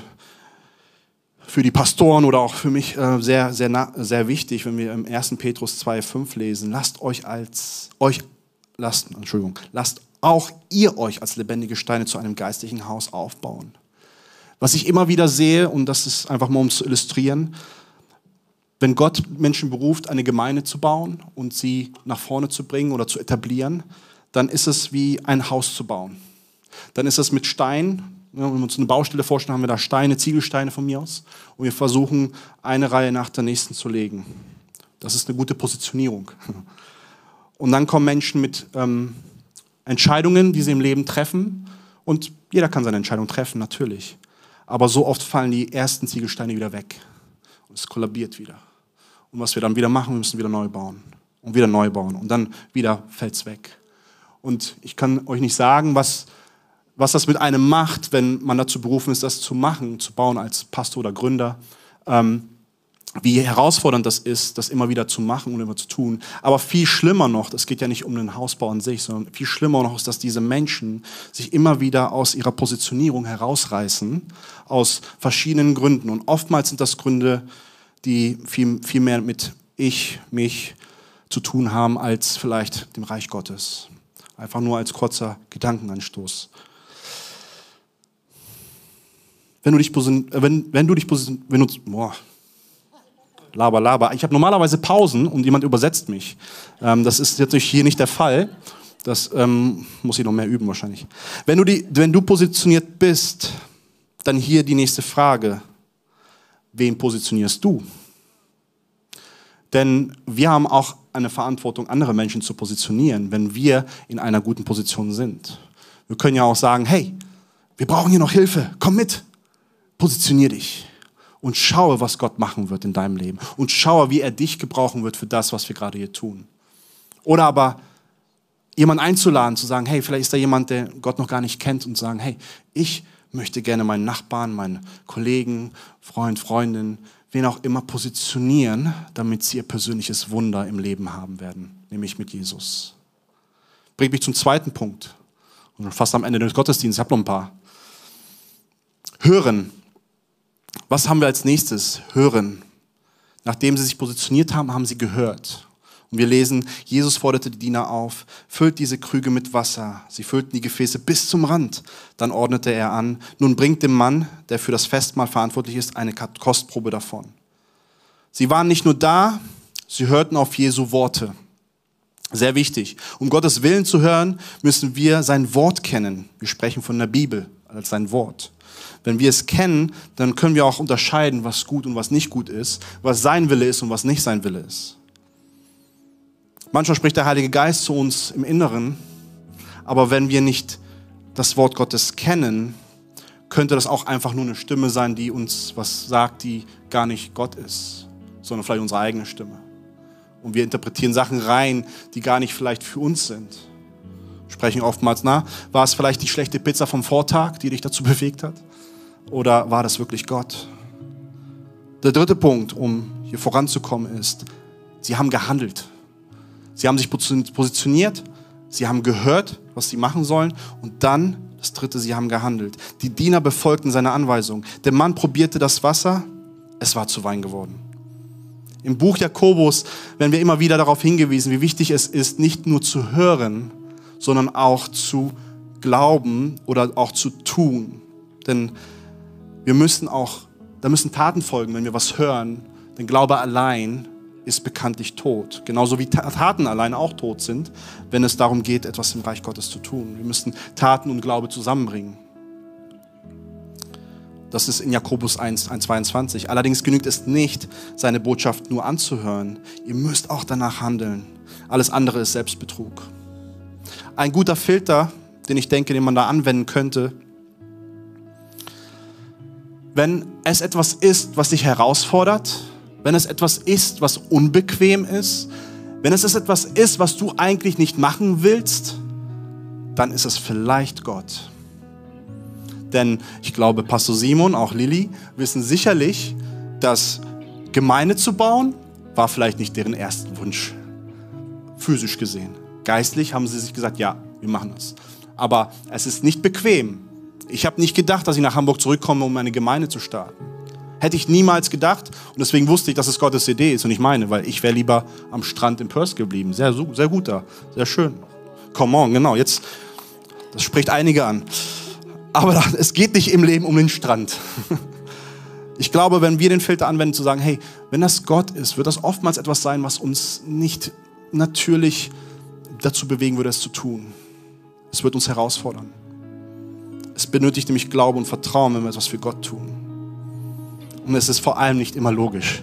für die Pastoren oder auch für mich äh, sehr, sehr, sehr wichtig, wenn wir im 1. Petrus 2,5 lesen, lasst euch als, euch, lasst, Entschuldigung, lasst auch ihr euch als lebendige Steine zu einem geistlichen Haus aufbauen. Was ich immer wieder sehe, und das ist einfach mal um zu illustrieren, wenn Gott Menschen beruft, eine Gemeinde zu bauen und sie nach vorne zu bringen oder zu etablieren, dann ist es wie ein Haus zu bauen. Dann ist es mit Stein, wenn wir uns eine Baustelle vorstellen, haben wir da Steine, Ziegelsteine von mir aus und wir versuchen, eine Reihe nach der nächsten zu legen. Das ist eine gute Positionierung. Und dann kommen Menschen mit ähm, Entscheidungen, die sie im Leben treffen und jeder kann seine Entscheidung treffen, natürlich. Aber so oft fallen die ersten Ziegelsteine wieder weg und es kollabiert wieder. Und was wir dann wieder machen, wir müssen wieder neu bauen und wieder neu bauen und dann wieder fällt es weg. Und ich kann euch nicht sagen, was, was das mit einem macht, wenn man dazu berufen ist, das zu machen, zu bauen als Pastor oder Gründer. Ähm, wie herausfordernd das ist, das immer wieder zu machen und immer zu tun. Aber viel schlimmer noch, das geht ja nicht um den Hausbau an sich, sondern viel schlimmer noch ist, dass diese Menschen sich immer wieder aus ihrer Positionierung herausreißen, aus verschiedenen Gründen. Und oftmals sind das Gründe, die viel, viel mehr mit ich, mich zu tun haben, als vielleicht dem Reich Gottes. Einfach nur als kurzer Gedankenanstoß. Wenn du dich, wenn, wenn du dich, wenn du, boah, laber, laber. Ich habe normalerweise Pausen und jemand übersetzt mich. Ähm, das ist jetzt hier nicht der Fall. Das ähm, muss ich noch mehr üben wahrscheinlich. Wenn du, die, wenn du positioniert bist, dann hier die nächste Frage. Wen positionierst du? Denn wir haben auch eine Verantwortung, andere Menschen zu positionieren, wenn wir in einer guten Position sind. Wir können ja auch sagen, hey, wir brauchen hier noch Hilfe, komm mit, positionier dich und schaue, was Gott machen wird in deinem Leben und schaue, wie er dich gebrauchen wird für das, was wir gerade hier tun. Oder aber jemanden einzuladen, zu sagen, hey, vielleicht ist da jemand, der Gott noch gar nicht kennt und sagen, hey, ich möchte gerne meinen Nachbarn, meinen Kollegen, Freund, Freundin, wen auch immer positionieren, damit sie ihr persönliches Wunder im Leben haben werden, nämlich mit Jesus. Bringt mich zum zweiten Punkt. Und fast am Ende des Gottesdienstes, ich habe noch ein paar. Hören. Was haben wir als nächstes? Hören. Nachdem sie sich positioniert haben, haben sie gehört. Und wir lesen, Jesus forderte die Diener auf, füllt diese Krüge mit Wasser. Sie füllten die Gefäße bis zum Rand. Dann ordnete er an, nun bringt dem Mann, der für das Festmahl verantwortlich ist, eine Kostprobe davon. Sie waren nicht nur da, sie hörten auf Jesu Worte. Sehr wichtig. Um Gottes Willen zu hören, müssen wir sein Wort kennen. Wir sprechen von der Bibel als sein Wort. Wenn wir es kennen, dann können wir auch unterscheiden, was gut und was nicht gut ist, was sein Wille ist und was nicht sein Wille ist. Manchmal spricht der Heilige Geist zu uns im Inneren, aber wenn wir nicht das Wort Gottes kennen, könnte das auch einfach nur eine Stimme sein, die uns was sagt, die gar nicht Gott ist, sondern vielleicht unsere eigene Stimme. Und wir interpretieren Sachen rein, die gar nicht vielleicht für uns sind. Sprechen oftmals, na, war es vielleicht die schlechte Pizza vom Vortag, die dich dazu bewegt hat? Oder war das wirklich Gott? Der dritte Punkt, um hier voranzukommen, ist, sie haben gehandelt. Sie haben sich positioniert, sie haben gehört, was sie machen sollen und dann, das dritte, sie haben gehandelt. Die Diener befolgten seine Anweisung. Der Mann probierte das Wasser, es war zu Wein geworden. Im Buch Jakobus werden wir immer wieder darauf hingewiesen, wie wichtig es ist, nicht nur zu hören, sondern auch zu glauben oder auch zu tun. Denn wir müssen auch, da müssen Taten folgen, wenn wir was hören. Denn Glaube allein ist bekanntlich tot. Genauso wie Taten allein auch tot sind, wenn es darum geht, etwas im Reich Gottes zu tun. Wir müssen Taten und Glaube zusammenbringen. Das ist in Jakobus 1, 1, 22. Allerdings genügt es nicht, seine Botschaft nur anzuhören. Ihr müsst auch danach handeln. Alles andere ist Selbstbetrug. Ein guter Filter, den ich denke, den man da anwenden könnte, wenn es etwas ist, was dich herausfordert, wenn es etwas ist, was unbequem ist, wenn es etwas ist, was du eigentlich nicht machen willst, dann ist es vielleicht Gott. Denn ich glaube, Pastor Simon, auch Lilly, wissen sicherlich, dass Gemeinde zu bauen, war vielleicht nicht deren ersten Wunsch, physisch gesehen. Geistlich haben sie sich gesagt, ja, wir machen das. Aber es ist nicht bequem. Ich habe nicht gedacht, dass ich nach Hamburg zurückkomme, um eine Gemeinde zu starten. Hätte ich niemals gedacht. Und deswegen wusste ich, dass es Gottes Idee ist und ich meine, weil ich wäre lieber am Strand in Perth geblieben. Sehr, sehr gut da. Sehr schön. Come on, genau. Jetzt, das spricht einige an. Aber es geht nicht im Leben um den Strand. Ich glaube, wenn wir den Filter anwenden, zu sagen, hey, wenn das Gott ist, wird das oftmals etwas sein, was uns nicht natürlich dazu bewegen würde, es zu tun. Es wird uns herausfordern. Es benötigt nämlich Glaube und Vertrauen, wenn wir etwas für Gott tun. Und es ist vor allem nicht immer logisch.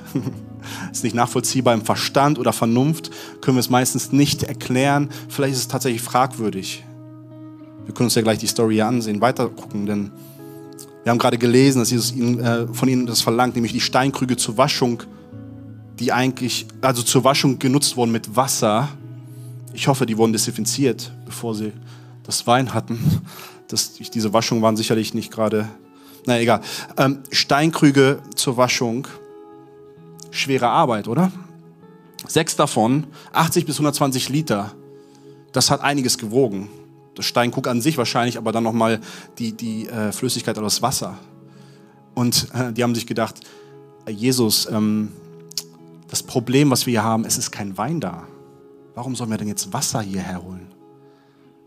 es ist nicht nachvollziehbar im Verstand oder Vernunft, können wir es meistens nicht erklären. Vielleicht ist es tatsächlich fragwürdig. Wir können uns ja gleich die Story hier ansehen, weiter gucken, denn wir haben gerade gelesen, dass Jesus ihn, äh, von ihnen das verlangt, nämlich die Steinkrüge zur Waschung, die eigentlich, also zur Waschung genutzt wurden mit Wasser. Ich hoffe, die wurden desinfiziert, bevor sie das Wein hatten. Das, diese Waschung waren sicherlich nicht gerade, na egal. Ähm, Steinkrüge zur Waschung, schwere Arbeit, oder? Sechs davon, 80 bis 120 Liter, das hat einiges gewogen das Steinkrug an sich wahrscheinlich, aber dann nochmal die, die äh, Flüssigkeit oder das Wasser. Und äh, die haben sich gedacht, äh, Jesus, ähm, das Problem, was wir hier haben, es ist kein Wein da. Warum sollen wir denn jetzt Wasser hierher holen?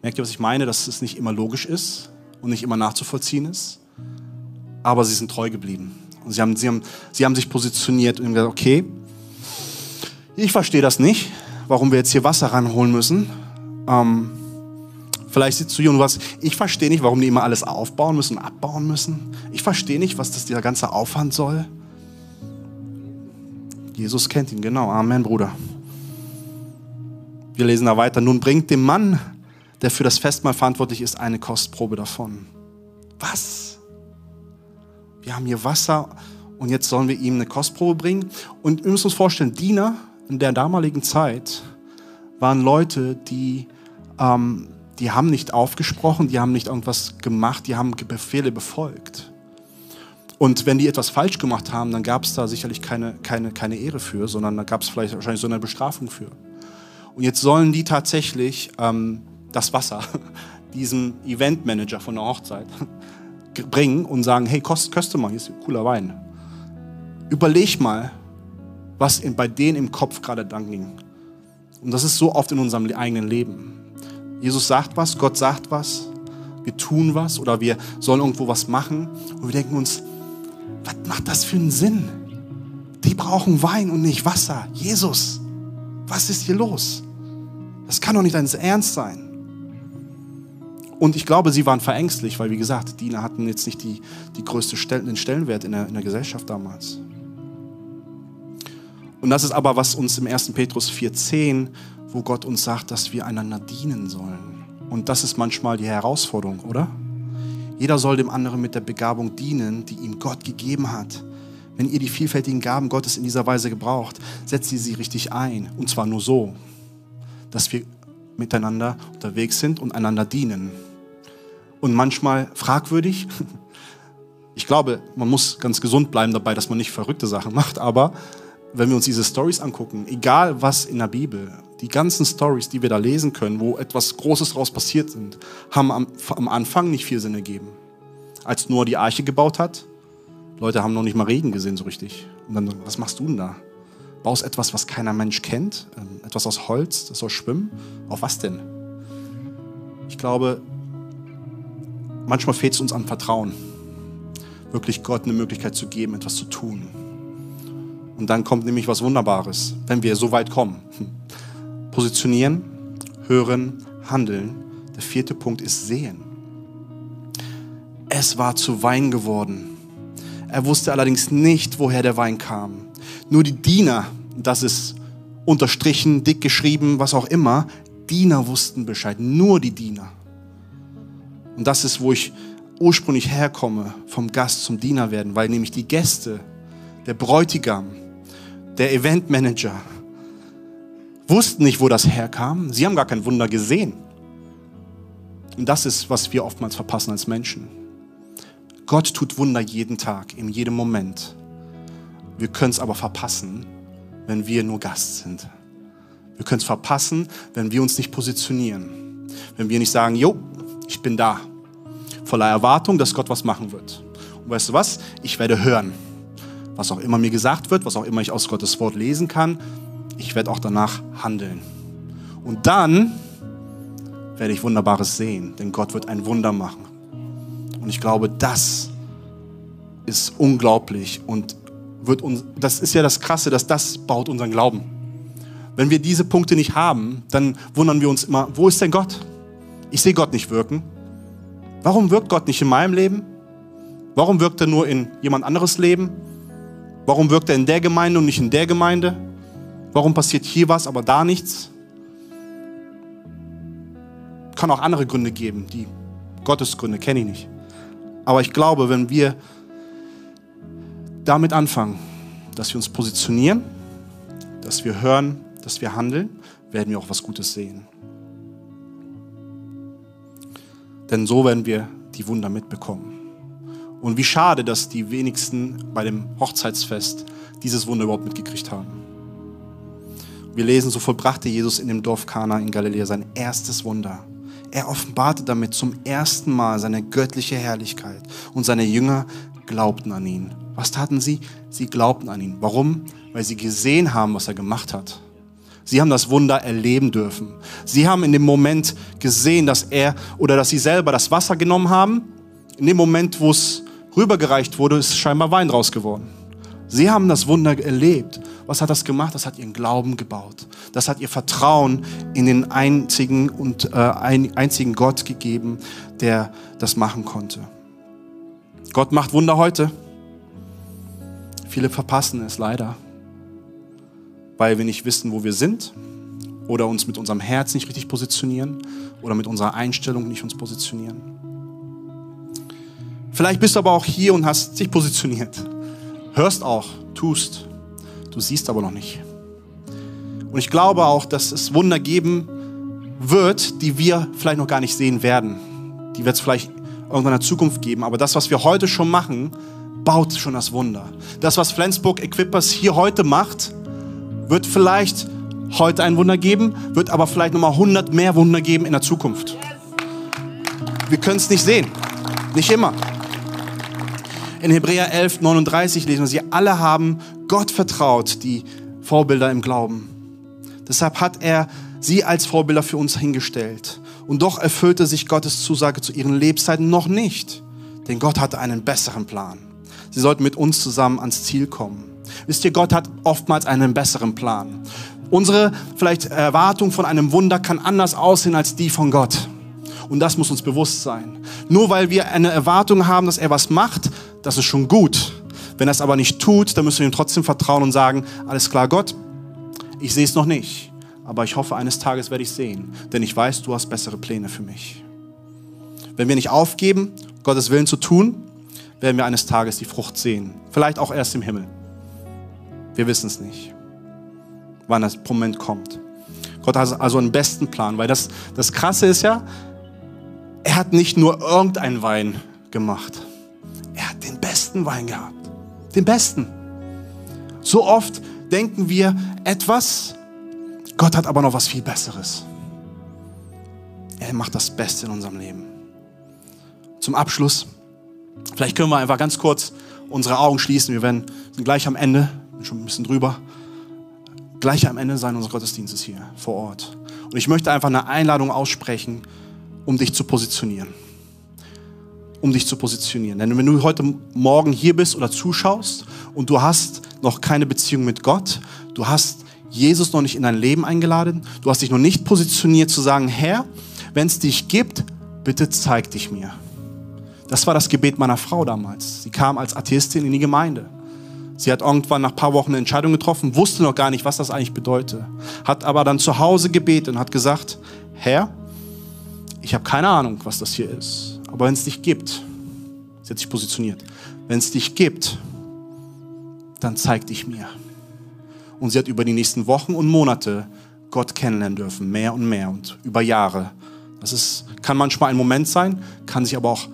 Merkt ihr, was ich meine? Dass es nicht immer logisch ist und nicht immer nachzuvollziehen ist. Aber sie sind treu geblieben. Und sie haben, sie haben, sie haben sich positioniert und gesagt, okay, ich verstehe das nicht, warum wir jetzt hier Wasser ranholen müssen. Ähm, Vielleicht sitzt du hier und sagst, ich verstehe nicht, warum die immer alles aufbauen müssen, abbauen müssen. Ich verstehe nicht, was das dieser ganze Aufwand soll. Jesus kennt ihn, genau. Amen, Bruder. Wir lesen da weiter. Nun bringt dem Mann, der für das Festmahl verantwortlich ist, eine Kostprobe davon. Was? Wir haben hier Wasser und jetzt sollen wir ihm eine Kostprobe bringen. Und wir müssen uns vorstellen, Diener in der damaligen Zeit waren Leute, die ähm, die haben nicht aufgesprochen, die haben nicht irgendwas gemacht, die haben Befehle befolgt. Und wenn die etwas falsch gemacht haben, dann gab es da sicherlich keine, keine, keine Ehre für, sondern da gab es vielleicht wahrscheinlich so eine Bestrafung für. Und jetzt sollen die tatsächlich ähm, das Wasser diesem Eventmanager von der Hochzeit bringen und sagen, hey, kost, köste mal, hier ist cooler Wein. Überleg mal, was in, bei denen im Kopf gerade dann ging. Und das ist so oft in unserem eigenen Leben. Jesus sagt was, Gott sagt was, wir tun was oder wir sollen irgendwo was machen und wir denken uns, was macht das für einen Sinn? Die brauchen Wein und nicht Wasser. Jesus, was ist hier los? Das kann doch nicht dein Ernst sein. Und ich glaube, sie waren verängstlich, weil, wie gesagt, Diener hatten jetzt nicht die, die größte Stell den Stellenwert in der, in der Gesellschaft damals. Und das ist aber, was uns im 1. Petrus 4,10 wo Gott uns sagt, dass wir einander dienen sollen. Und das ist manchmal die Herausforderung, oder? Jeder soll dem anderen mit der Begabung dienen, die ihm Gott gegeben hat. Wenn ihr die vielfältigen Gaben Gottes in dieser Weise gebraucht, setzt ihr sie richtig ein. Und zwar nur so, dass wir miteinander unterwegs sind und einander dienen. Und manchmal fragwürdig. Ich glaube, man muss ganz gesund bleiben dabei, dass man nicht verrückte Sachen macht. Aber wenn wir uns diese Stories angucken, egal was in der Bibel, die ganzen Stories, die wir da lesen können, wo etwas Großes daraus passiert sind, haben am, am Anfang nicht viel Sinn ergeben. Als Noah die Arche gebaut hat, Leute haben noch nicht mal Regen gesehen so richtig. Und dann, was machst du denn da? Baust etwas, was keiner Mensch kennt? Ähm, etwas aus Holz, das soll schwimmen? Auf was denn? Ich glaube, manchmal fehlt es uns an Vertrauen, wirklich Gott eine Möglichkeit zu geben, etwas zu tun. Und dann kommt nämlich was Wunderbares, wenn wir so weit kommen. Positionieren, hören, handeln. Der vierte Punkt ist sehen. Es war zu Wein geworden. Er wusste allerdings nicht, woher der Wein kam. Nur die Diener, das ist unterstrichen, dick geschrieben, was auch immer, Diener wussten Bescheid. Nur die Diener. Und das ist, wo ich ursprünglich herkomme, vom Gast zum Diener werden, weil nämlich die Gäste, der Bräutigam, der Eventmanager wussten nicht, wo das herkam. Sie haben gar kein Wunder gesehen. Und das ist, was wir oftmals verpassen als Menschen. Gott tut Wunder jeden Tag, in jedem Moment. Wir können es aber verpassen, wenn wir nur Gast sind. Wir können es verpassen, wenn wir uns nicht positionieren. Wenn wir nicht sagen, jo, ich bin da. Voller Erwartung, dass Gott was machen wird. Und weißt du was? Ich werde hören. Was auch immer mir gesagt wird, was auch immer ich aus Gottes Wort lesen kann, ich werde auch danach handeln. Und dann werde ich Wunderbares sehen, denn Gott wird ein Wunder machen. Und ich glaube, das ist unglaublich und wird uns, das ist ja das Krasse, dass das baut unseren Glauben. Wenn wir diese Punkte nicht haben, dann wundern wir uns immer, wo ist denn Gott? Ich sehe Gott nicht wirken. Warum wirkt Gott nicht in meinem Leben? Warum wirkt er nur in jemand anderes Leben? Warum wirkt er in der Gemeinde und nicht in der Gemeinde? Warum passiert hier was, aber da nichts? Kann auch andere Gründe geben, die Gottesgründe kenne ich nicht. Aber ich glaube, wenn wir damit anfangen, dass wir uns positionieren, dass wir hören, dass wir handeln, werden wir auch was Gutes sehen. Denn so werden wir die Wunder mitbekommen. Und wie schade, dass die wenigsten bei dem Hochzeitsfest dieses Wunder überhaupt mitgekriegt haben. Wir lesen, so vollbrachte Jesus in dem Dorf Kana in Galiläa sein erstes Wunder. Er offenbarte damit zum ersten Mal seine göttliche Herrlichkeit und seine Jünger glaubten an ihn. Was taten sie? Sie glaubten an ihn. Warum? Weil sie gesehen haben, was er gemacht hat. Sie haben das Wunder erleben dürfen. Sie haben in dem Moment gesehen, dass er oder dass sie selber das Wasser genommen haben. In dem Moment, wo es rübergereicht wurde, ist scheinbar Wein draus geworden. Sie haben das Wunder erlebt. Was hat das gemacht? Das hat ihren Glauben gebaut. Das hat ihr Vertrauen in den einzigen und äh, einzigen Gott gegeben, der das machen konnte. Gott macht Wunder heute. Viele verpassen es leider weil wir nicht wissen, wo wir sind oder uns mit unserem Herz nicht richtig positionieren oder mit unserer Einstellung nicht uns positionieren. Vielleicht bist du aber auch hier und hast dich positioniert. Hörst auch, tust, du siehst aber noch nicht. Und ich glaube auch, dass es Wunder geben wird, die wir vielleicht noch gar nicht sehen werden. Die wird es vielleicht irgendwann in der Zukunft geben. Aber das, was wir heute schon machen, baut schon das Wunder. Das, was Flensburg Equippers hier heute macht, wird vielleicht heute ein Wunder geben, wird aber vielleicht nochmal 100 mehr Wunder geben in der Zukunft. Wir können es nicht sehen. Nicht immer. In Hebräer 11, 39 lesen wir, sie alle haben Gott vertraut, die Vorbilder im Glauben. Deshalb hat er sie als Vorbilder für uns hingestellt. Und doch erfüllte sich Gottes Zusage zu ihren Lebzeiten noch nicht. Denn Gott hatte einen besseren Plan. Sie sollten mit uns zusammen ans Ziel kommen. Wisst ihr, Gott hat oftmals einen besseren Plan. Unsere vielleicht Erwartung von einem Wunder kann anders aussehen als die von Gott. Und das muss uns bewusst sein. Nur weil wir eine Erwartung haben, dass er was macht, das ist schon gut. Wenn er es aber nicht tut, dann müssen wir ihm trotzdem vertrauen und sagen, alles klar, Gott, ich sehe es noch nicht, aber ich hoffe, eines Tages werde ich sehen, denn ich weiß, du hast bessere Pläne für mich. Wenn wir nicht aufgeben, Gottes Willen zu tun, werden wir eines Tages die Frucht sehen. Vielleicht auch erst im Himmel. Wir wissen es nicht, wann das Moment kommt. Gott hat also einen besten Plan, weil das, das Krasse ist ja, er hat nicht nur irgendeinen Wein gemacht. Er hat den besten Wein gehabt. Den besten. So oft denken wir etwas, Gott hat aber noch was viel Besseres. Er macht das Beste in unserem Leben. Zum Abschluss, vielleicht können wir einfach ganz kurz unsere Augen schließen. Wir werden, sind gleich am Ende bin schon ein bisschen drüber, gleich am Ende sein unseres Gottesdienstes hier vor Ort. Und ich möchte einfach eine Einladung aussprechen, um dich zu positionieren. Um dich zu positionieren. Denn wenn du heute Morgen hier bist oder zuschaust und du hast noch keine Beziehung mit Gott, du hast Jesus noch nicht in dein Leben eingeladen, du hast dich noch nicht positioniert zu sagen, Herr, wenn es dich gibt, bitte zeig dich mir. Das war das Gebet meiner Frau damals. Sie kam als Atheistin in die Gemeinde. Sie hat irgendwann nach ein paar Wochen eine Entscheidung getroffen, wusste noch gar nicht, was das eigentlich bedeutet. Hat aber dann zu Hause gebetet und hat gesagt, Herr, ich habe keine Ahnung, was das hier ist. Aber wenn es dich gibt, sie hat sich positioniert, wenn es dich gibt, dann zeig dich mir. Und sie hat über die nächsten Wochen und Monate Gott kennenlernen dürfen, mehr und mehr und über Jahre. Das ist, kann manchmal ein Moment sein, kann sich aber auch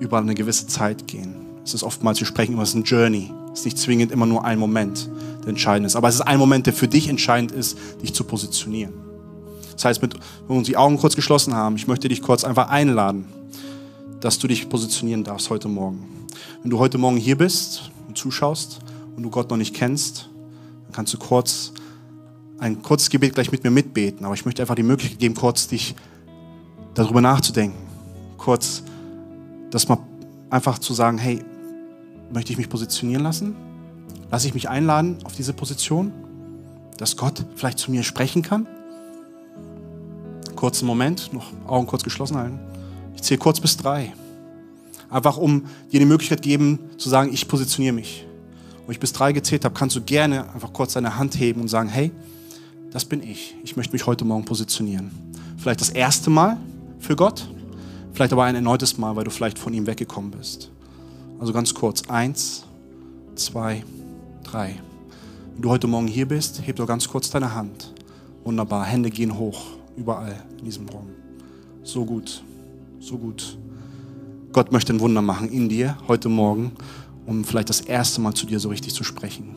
über eine gewisse Zeit gehen. Es ist oftmals, wir sprechen über es ist ein Journey. Ist nicht zwingend immer nur ein Moment, der entscheidend ist. Aber es ist ein Moment, der für dich entscheidend ist, dich zu positionieren. Das heißt, mit, wenn wir uns die Augen kurz geschlossen haben, ich möchte dich kurz einfach einladen, dass du dich positionieren darfst heute Morgen. Wenn du heute Morgen hier bist und zuschaust und du Gott noch nicht kennst, dann kannst du kurz ein kurzes Gebet gleich mit mir mitbeten. Aber ich möchte einfach die Möglichkeit geben, kurz dich darüber nachzudenken. Kurz das mal einfach zu sagen, hey, möchte ich mich positionieren lassen? Lasse ich mich einladen auf diese Position, dass Gott vielleicht zu mir sprechen kann? Kurzen Moment, noch Augen kurz geschlossen halten. Ich zähle kurz bis drei. Einfach um dir die Möglichkeit geben, zu sagen, ich positioniere mich. Wo ich bis drei gezählt habe, kannst du gerne einfach kurz deine Hand heben und sagen, hey, das bin ich. Ich möchte mich heute Morgen positionieren. Vielleicht das erste Mal für Gott, vielleicht aber ein erneutes Mal, weil du vielleicht von ihm weggekommen bist. Also ganz kurz. Eins, zwei, drei. Wenn du heute Morgen hier bist, heb doch ganz kurz deine Hand. Wunderbar. Hände gehen hoch. Überall in diesem Raum. So gut. So gut. Gott möchte ein Wunder machen in dir heute Morgen, um vielleicht das erste Mal zu dir so richtig zu sprechen.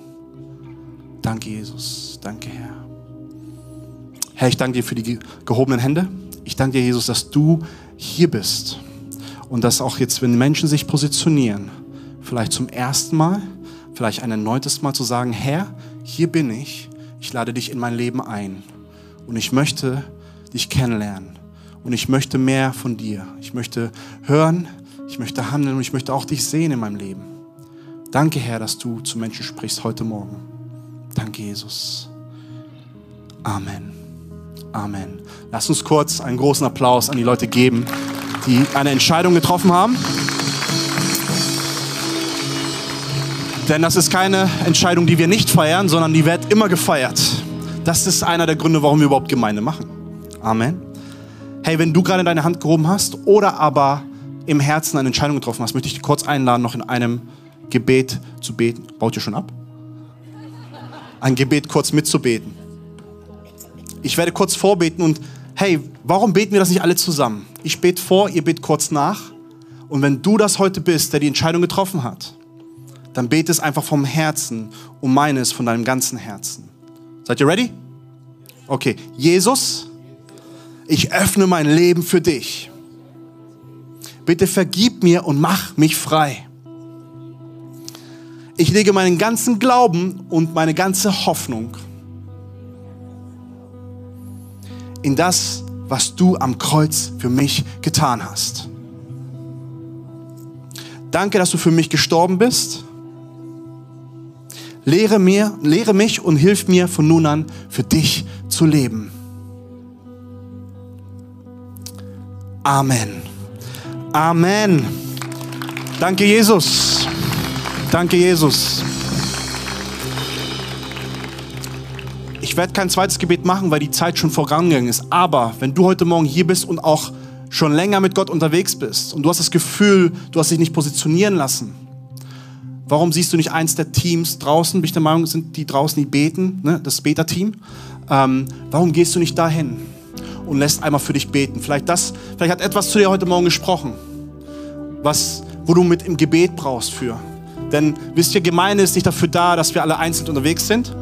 Danke, Jesus. Danke, Herr. Herr, ich danke dir für die gehobenen Hände. Ich danke dir, Jesus, dass du hier bist. Und dass auch jetzt, wenn Menschen sich positionieren, vielleicht zum ersten Mal, vielleicht ein erneutes Mal zu sagen, Herr, hier bin ich, ich lade dich in mein Leben ein. Und ich möchte dich kennenlernen. Und ich möchte mehr von dir. Ich möchte hören, ich möchte handeln und ich möchte auch dich sehen in meinem Leben. Danke, Herr, dass du zu Menschen sprichst heute Morgen. Danke, Jesus. Amen. Amen. Lass uns kurz einen großen Applaus an die Leute geben, die eine Entscheidung getroffen haben. Denn das ist keine Entscheidung, die wir nicht feiern, sondern die wird immer gefeiert. Das ist einer der Gründe, warum wir überhaupt Gemeinde machen. Amen. Hey, wenn du gerade deine Hand gehoben hast oder aber im Herzen eine Entscheidung getroffen hast, möchte ich dich kurz einladen, noch in einem Gebet zu beten. Baut ihr schon ab? Ein Gebet kurz mitzubeten. Ich werde kurz vorbeten und hey, warum beten wir das nicht alle zusammen? Ich bete vor, ihr betet kurz nach. Und wenn du das heute bist, der die Entscheidung getroffen hat, dann bete es einfach vom Herzen und meine es von deinem ganzen Herzen. Seid ihr ready? Okay, Jesus, ich öffne mein Leben für dich. Bitte vergib mir und mach mich frei. Ich lege meinen ganzen Glauben und meine ganze Hoffnung in das, was du am Kreuz für mich getan hast. Danke, dass du für mich gestorben bist. Lehre, mir, lehre mich und hilf mir von nun an für dich zu leben. Amen. Amen. Danke, Jesus. Danke, Jesus. Ich werde kein zweites Gebet machen, weil die Zeit schon vorangegangen ist. Aber wenn du heute Morgen hier bist und auch schon länger mit Gott unterwegs bist und du hast das Gefühl, du hast dich nicht positionieren lassen, warum siehst du nicht eins der Teams draußen? Bin ich der Meinung, sind die draußen, die beten, ne? das Beta-Team. Ähm, warum gehst du nicht dahin und lässt einmal für dich beten? Vielleicht, das, vielleicht hat etwas zu dir heute Morgen gesprochen, was, wo du mit im Gebet brauchst für. Denn wisst ihr, Gemeinde ist nicht dafür da, dass wir alle einzeln unterwegs sind,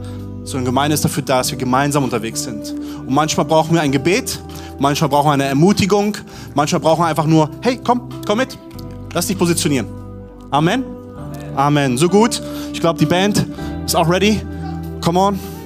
sondern Gemeinde ist dafür da, dass wir gemeinsam unterwegs sind. Und manchmal brauchen wir ein Gebet, manchmal brauchen wir eine Ermutigung, manchmal brauchen wir einfach nur, hey, komm, komm mit, lass dich positionieren. Amen. Amen. Amen. So gut. Ich glaube, die Band ist auch ready. Come on.